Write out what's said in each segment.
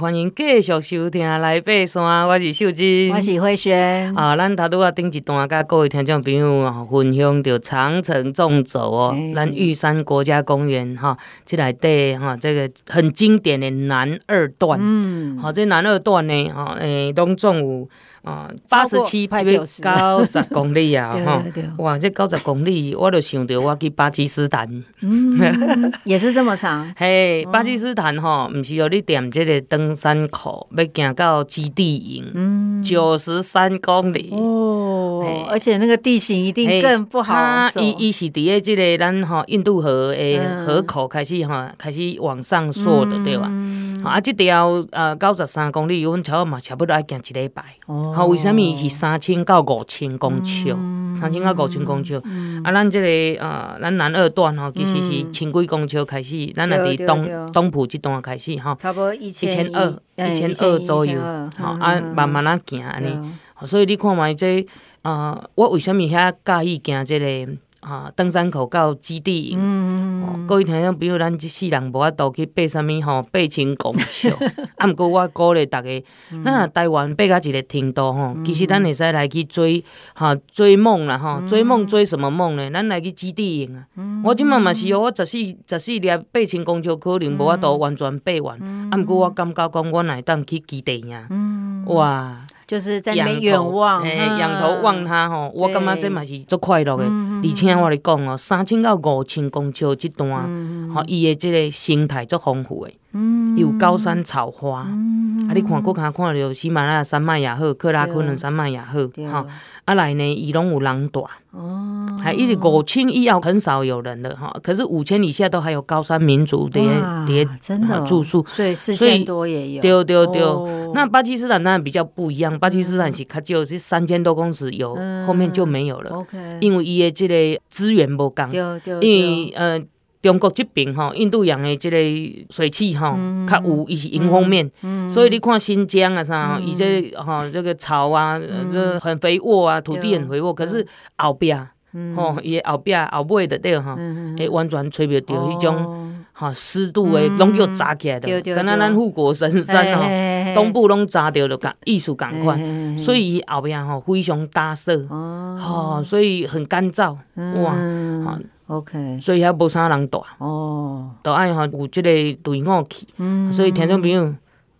欢迎继续收听《来爬山》，我是秀芝，我是慧萱。啊，咱头拄啊顶一段，甲各位听众朋友分享着长城纵走哦，欸、咱玉山国家公园吼，即内底吼，这个很经典的南二段。嗯，好，这南二段呢，哈，诶，拢总有。啊，八十七派九十公里啊，哈！哇，这九十公里，我就想到我去巴基斯坦，嗯，也是这么长。嘿，巴基斯坦哈，不是哦你点这个登山口，要行到基地营，嗯，九十三公里哦，而且那个地形一定更不好走。伊伊是伫个这个咱吼印度河诶河口开始哈，开始往上溯的，对吧？啊，这条呃九十三公里，阮差嘛差不多爱行一礼拜。哦，好，为什么是三千到五千公尺？三千到五千公尺。啊，咱这个呃，咱南二段吼，其实是千几公尺开始，咱也伫东东埔这段开始吼，差不多一千二，一千二左右。吼，啊，慢慢啊行安尼。所以你看嘛，这呃，我为什物遐介意行这个？啊，登山口到基地营，嗯哦、各位听众，比如咱这世人无法度去爬啥物吼，八千公尺。啊，毋过我鼓励大家，咱台湾爬到一个程度吼，其实咱会使来去追，哈，追梦啦，吼，追梦追什么梦呢？咱来去基地营啊。嗯、我即满嘛是哦，我十四十四粒八千公尺，可能无法度完全爬完。啊，毋过我感觉讲，我来当去基地营，嗯、哇！就是在那边远望，嘿，仰头望他吼，我感觉这嘛是足快乐的。而且我咧讲哦，三千到五千公尺即段，吼，伊的即个生态足丰富的，有高山草花，啊，你看，佫看看到喜马拉雅山脉也好，克拉昆仑山脉也好，吼，啊来呢，伊拢有人住。哦，还一直五千以后很少有人了哈，可是五千以下都还有高山民族的的真的住宿，所以四千多也有。对对对，那巴基斯坦当然比较不一样，巴基斯坦是较少，是三千多公尺有，后面就没有了。OK，因为伊的这个资源不够，因为呃中国这边吼，印度洋的这个水汽吼较有，伊是迎风面，所以你看新疆啊啥，伊这吼这个草啊，这很肥沃啊，土地很肥沃，可是后壁。吼，伊后壁后尾的对吼，会，完全吹袂着迄种哈湿度诶，拢叫炸起来的，敢若咱护国神山吼，东部拢炸着了，感艺术感款，所以伊后壁吼非常搭色，吼，所以很干燥，哇，哈，OK，所以遐无啥人住，哦，都爱吼有即个队伍去，所以听众朋友。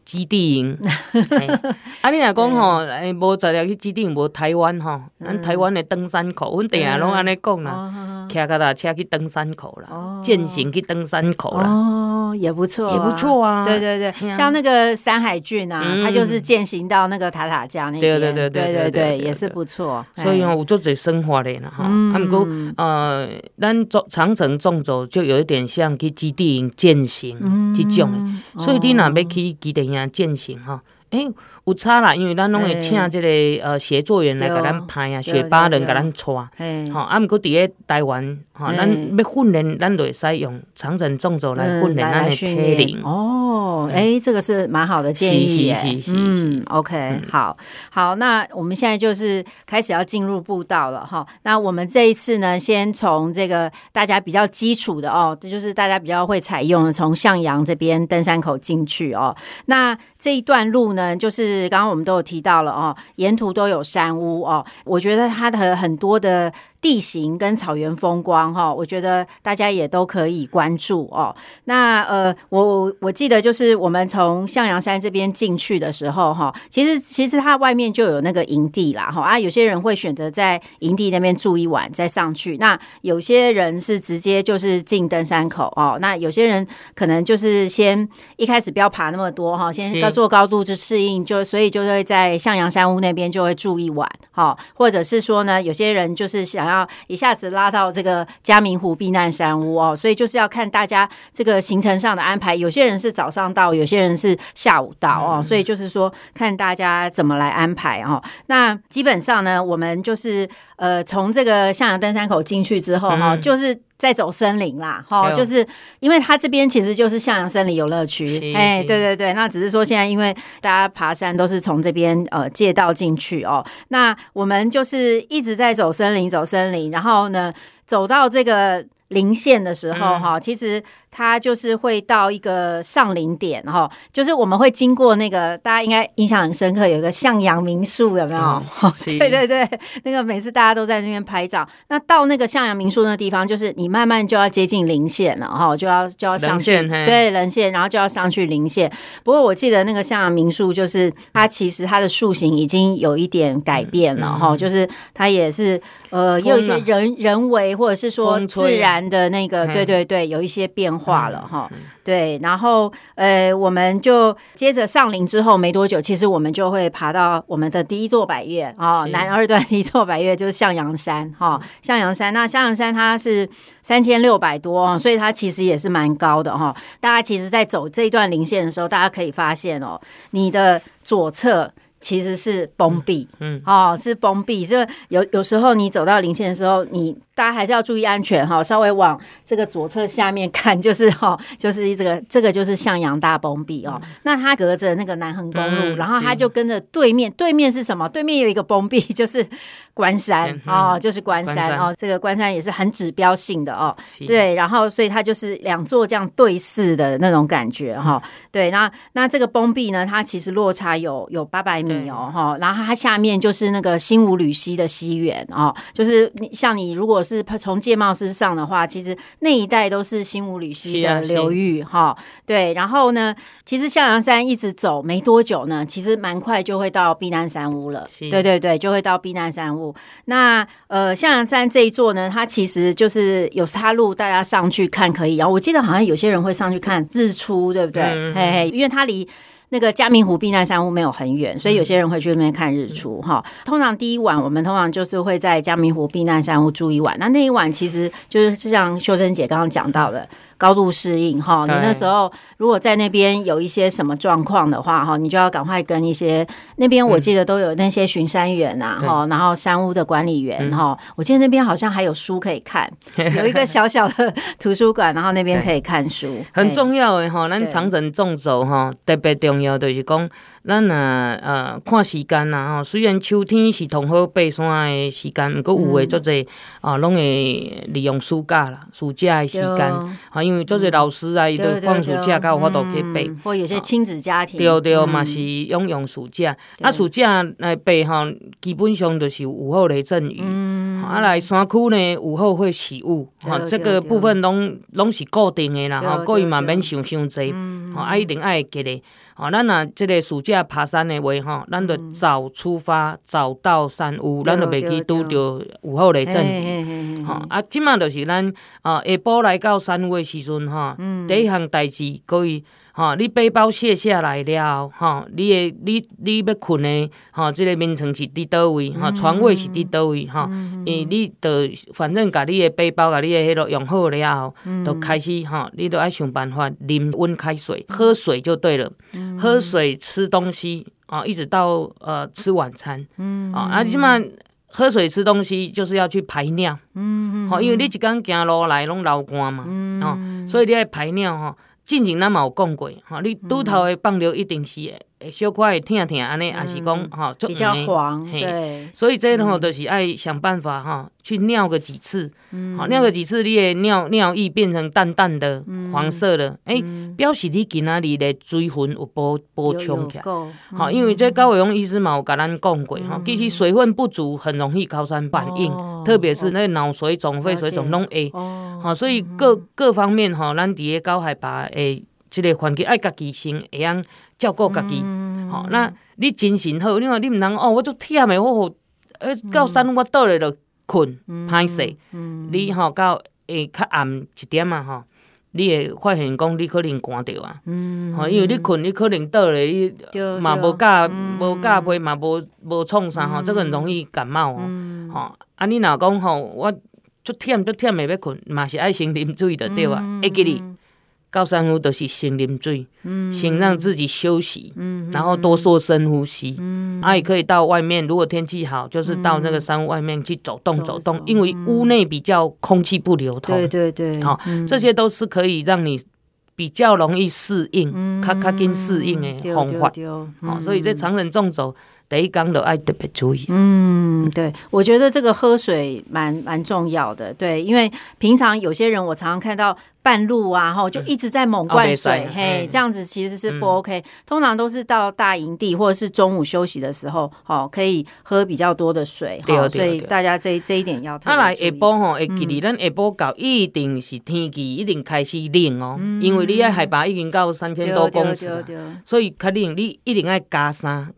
基地营，啊，你若讲吼，诶，无在了去基地营，无台湾吼，咱台湾的登山口，阮定下拢安尼讲啦，骑脚踏车去登山口啦，健行去登山口啦，哦，也不错，也不错啊，对对对，像那个山海郡啊，他就是健行到那个塔塔加那边，对对对对对对，也是不错，所以吼，有做侪生活的啦，吼，啊，毋过呃，咱走长城纵走就有一点像去基地营健行这种，所以你若要去基地营。啊践行哈。哎、欸，有差啦，因为咱拢会请这个呃协作员来给咱拍啊，雪巴人给咱带，好，啊，毋过伫个台湾，哈，咱要训练，咱就会使用长城纵走来训练咱的体能。哦，哎，这个是蛮好的建议，嗯，OK，好，好，那我们现在就是开始要进入步道了哈。那我们这一次呢，先从这个大家比较基础的哦，这就是大家比较会采用的，从向阳这边登山口进去哦。那这一段路呢，就是刚刚我们都有提到了哦，沿途都有山屋哦，我觉得它的很多的。地形跟草原风光哈，我觉得大家也都可以关注哦。那呃，我我记得就是我们从向阳山这边进去的时候哈，其实其实它外面就有那个营地啦哈啊，有些人会选择在营地那边住一晚再上去。那有些人是直接就是进登山口哦。那有些人可能就是先一开始不要爬那么多哈，先要做高度就适应，就所以就会在向阳山屋那边就会住一晚哈，或者是说呢，有些人就是想。然后一下子拉到这个嘉明湖避难山屋哦，所以就是要看大家这个行程上的安排。有些人是早上到，有些人是下午到哦，所以就是说看大家怎么来安排哦。那基本上呢，我们就是呃从这个向阳登山口进去之后哈，就是。再走森林啦，哈，就是因为它这边其实就是向阳森林游乐区，哎，对对对，那只是说现在因为大家爬山都是从这边呃借道进去哦，那我们就是一直在走森林，走森林，然后呢走到这个棱线的时候，哈、嗯，其实它就是会到一个上零点，哈，就是我们会经过那个大家应该印象很深刻，有个向阳民宿，有没有？嗯、对对对，那个每次大家都在那边拍照。那到那个向阳民宿那地方，就是你慢慢就要接近零线了，哈，就要就要上去，对，棱线，然后就要上去零线。不过我记得那个向阳民宿，就是它其实它的树形已经有一点改变了，哈、嗯，就是它也是呃，也有一些人人为或者是说自然。的那个，对对对，有一些变化了哈。对，然后呃，我们就接着上林之后没多久，其实我们就会爬到我们的第一座百岳啊，南二段第一座百岳就是向阳山哈。向阳山，那向阳山它是三千六百多，所以它其实也是蛮高的哈。大家其实，在走这一段林线的时候，大家可以发现哦，你的左侧。其实是崩壁，嗯，哦，是崩壁，就有有时候你走到零线的时候，你大家还是要注意安全哈，稍微往这个左侧下面看，就是哈，就是这个这个就是向阳大崩壁哦。那它隔着那个南横公路，然后它就跟着对面，对面是什么？对面有一个崩壁，就是关山哦，就是关山哦，这个关山也是很指标性的哦，对，然后所以它就是两座这样对视的那种感觉哈，对，那那这个崩壁呢，它其实落差有有八百米。哦哈，然后它下面就是那个新武吕溪的溪源哦，就是像你如果是从戒茂斯上的话，其实那一带都是新武吕溪的流域哈。对，然后呢，其实向阳山一直走没多久呢，其实蛮快就会到避难山屋了。对对对，就会到避难山屋。那呃，向阳山这一座呢，它其实就是有沙路，大家上去看可以。然后我记得好像有些人会上去看日出，对不对？嗯、嘿嘿，因为它离。那个嘉明湖避难山屋没有很远，所以有些人会去那边看日出哈。通常第一晚我们通常就是会在嘉明湖避难山屋住一晚，那那一晚其实就是像秀珍姐刚刚讲到的。高度适应哈，你那时候如果在那边有一些什么状况的话哈，你就要赶快跟一些那边我记得都有那些巡山员呐哈，然后山屋的管理员哈，我记得那边好像还有书可以看，有一个小小的图书馆，然后那边可以看书，很重要的哈。咱长城纵走哈，特别重要就是讲，咱啊呃看时间呐哈，虽然秋天是同好爬山的时间，不过有的足侪啊，拢会利用暑假啦，暑假的时间因为做些老师啊，伊都放暑假，才有法度去背。或有些亲子家庭，对对嘛，是用用暑假。啊，暑假来背吼，基本上就是午后雷阵雨。啊，来山区呢，午后会起雾。哈，这个部分拢拢是固定的啦。吼，各位嘛免想伤济。吼，啊，一定爱记得。吼，咱若即个暑假爬山的话，吼，咱着早出发，早到山屋，咱就袂去拄着午后雷阵雨。吼，啊，即马就是咱啊下晡来到山屋的时。时阵哈，第一项代志，各位哈，你背包卸下来了哈，你的你你要困的哈，这个眠床是伫倒位哈，床位是伫倒位哈，诶，你着反正把你的背包，把你的迄落用好了后，就开始哈，你都爱想办法啉温开水，喝水就对了，喝水吃东西啊，一直到呃吃晚餐，啊，啊，起码喝水吃东西就是要去排尿。嗯，吼，因为你一工行路来拢流汗嘛，哦，所以你爱排尿吼。进前咱嘛有讲过，吼，你拄头的放尿一定是会小可会疼疼安尼，也是讲吼，比较黄，对。所以这吼就是爱想办法吼，去尿个几次，好尿个几次，你的尿尿液变成淡淡的黄色的，诶，表示你今仔日的水分有补补充起来，好，因为这高伟荣医师嘛有甲咱讲过，吼，其实水分不足很容易高山反应，特别是那脑水肿、肺水肿拢会。好，所以各各方面吼，咱伫个高海拔诶，即个环境爱家己先会用照顾家己。吼，那你精神好，你看你毋通哦，我足忝诶，我诶到三我倒来就困，歹势。你吼到下较暗一点啊吼，你会发现讲你可能寒着啊。吼，因为你困，你可能倒咧你嘛无加无加被嘛无无创啥吼，这个很容易感冒哦。吼，啊你若讲吼我。足忝足忝诶，要困嘛是爱先啉水着对啊？会记哩，到山屋都是先啉水，先让自己休息，然后多做深呼吸。啊，也可以到外面，如果天气好，就是到那个山屋外面去走动走动，因为屋内比较空气不流通。对对对，好，这些都是可以让你比较容易适应，较较紧适应的方法。好，所以这长程纵走。第一工就爱特别注意。嗯，对，我觉得这个喝水蛮蛮重要的。对，因为平常有些人我常常看到半路啊，吼，就一直在猛灌水，嗯、嘿，这样子其实是不 OK、嗯。通常都是到大营地或者是中午休息的时候，哦，可以喝比较多的水。对，所以大家这这一点要特别注意。来下晡吼，会记得咱下晡到一定是天气一定开始冷哦、嗯，因为你的海拔已经到三千多公尺，所以肯定你一定爱加衫。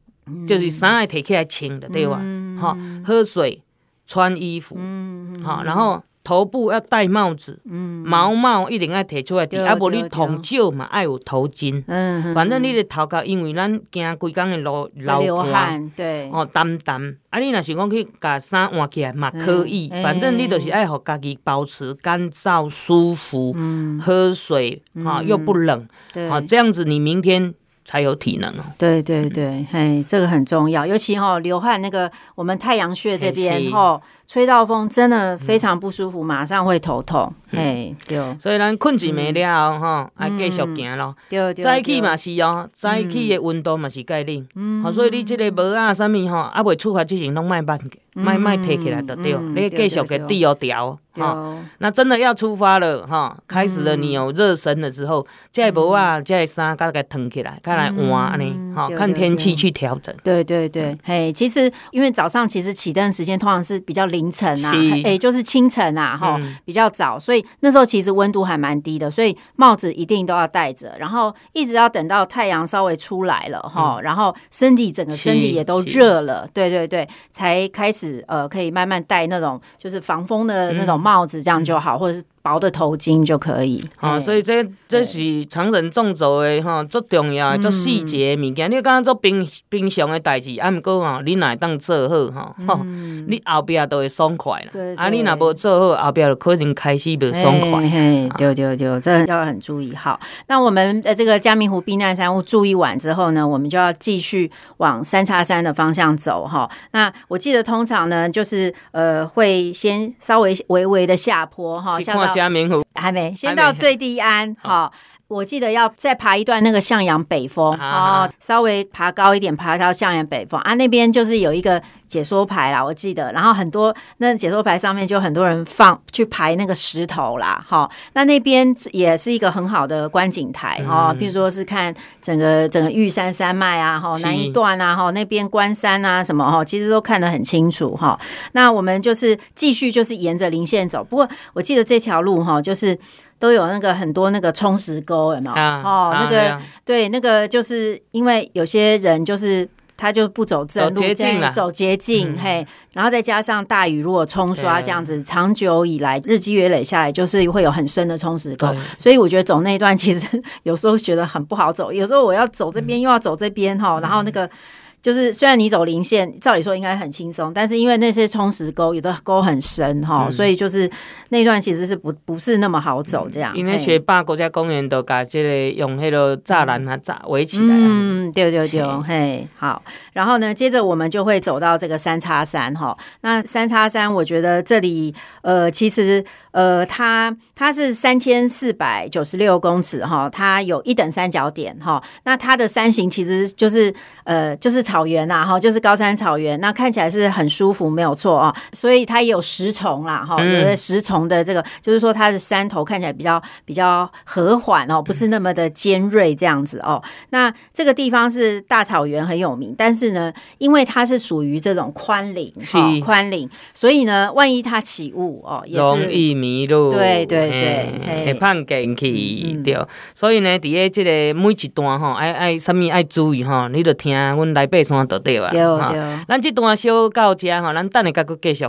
就是衫爱摕起来穿的，对哇，吼、嗯，喝水、穿衣服，吼、嗯，然后头部要戴帽子，嗯、毛帽一定要摕出来戴，啊，无你头少嘛，爱有头巾。嗯，反正你的头壳，因为咱行规工的路流汗，对，哦，澹澹。啊，你若是讲去把衫换起来嘛，可以、嗯。反正你就是爱互家己保持干燥、舒服，嗯、喝水啊、嗯，又不冷，啊，这样子你明天。才有体能哦。对对对，嘿，这个很重要，尤其哈、哦、流汗那个，我们太阳穴这边哈。吹到风真的非常不舒服，嗯、马上会头痛。嘿、嗯，对，所以咱困一暝了后，哈、嗯，爱继续行咯。早起嘛是哦，早起的温度嘛是介冷。嗯，好，所以你这个帽啊，啥物吼，啊，未出发之前拢卖办，卖卖提起来就对。你继续给滴哦调。哈，那真的要出发了哈，开始了，你有热身的时候，这帽啊，这衫该该烫起来，该来换呢。好，看天气去调整。对对对，嘿，其实因为早上其实起灯时间通常是比较。凌晨啊，哎、欸，就是清晨啊，哈、嗯，比较早，所以那时候其实温度还蛮低的，所以帽子一定都要戴着，然后一直要等到太阳稍微出来了，哈、嗯，然后身体整个身体也都热了，对对对，才开始呃，可以慢慢戴那种就是防风的那种帽子，这样就好，嗯、或者是。薄的头巾就可以，啊、哦，所以这这是长程纵走的哈，最重要的做细节的物件。你刚刚做平平常的代志，啊，毋过吼，你若当做好哈，吼、嗯，你后壁都会爽快了。啊，你若无做好，后壁就可能开始不爽快。嘿，对对对，这要很注意。好，那我们呃这个嘉明湖避难山屋住一晚之后呢，我们就要继续往三叉山的方向走哈。那我记得通常呢，就是呃会先稍微微微的下坡哈，像。嘉明湖还没，先到最低安。好，我记得要再爬一段那个向阳北峰，哦，稍微爬高一点，爬到向阳北峰啊。那边就是有一个解说牌啦，我记得。然后很多那解说牌上面就很多人放去排那个石头啦，好，那那边也是一个很好的观景台哦。比如说是看整个整个玉山山脉啊，哈，南一段啊，哈，那边关山啊什么哈，其实都看得很清楚哈。那我们就是继续就是沿着林线走，不过我记得这条路哈，就是都有那个很多那个冲石沟，有没有？哦，那个对，那个就是因为有些人就是。他就不走正路，走捷径，走捷径、嗯，嘿，然后再加上大雨，如果冲刷这样子，长久以来日积月累下来，就是会有很深的冲石沟，所以我觉得走那一段其实 有时候觉得很不好走，有时候我要走这边、嗯、又要走这边哈，然后那个。就是虽然你走零线，照理说应该很轻松，但是因为那些冲石沟，有的沟很深哈、嗯，所以就是那段其实是不不是那么好走这样。因为雪霸国家公园都把这个用那个栅栏啊栅围起来。嗯，对对对，嘿，好。然后呢，接着我们就会走到这个三叉山哈。那三叉山，我觉得这里呃，其实呃，它它是三千四百九十六公尺哈，它有一等三角点哈。那它的山形其实就是呃，就是。草原呐，哈，就是高山草原，那看起来是很舒服，没有错啊。所以它也有石丛啦，哈，有的石丛的这个，就是说它的山头看起来比较比较和缓哦，不是那么的尖锐这样子哦。那这个地方是大草原很有名，但是呢，因为它是属于这种宽岭，宽岭，所以呢，万一它起雾哦，也是容易迷路。对对对，会碰进去对。所以呢，底下这个每一段哈，爱爱什么爱注意哈，你就听阮来背。山就对啊，对对，咱即段小到遮吼，咱等下甲佫继续。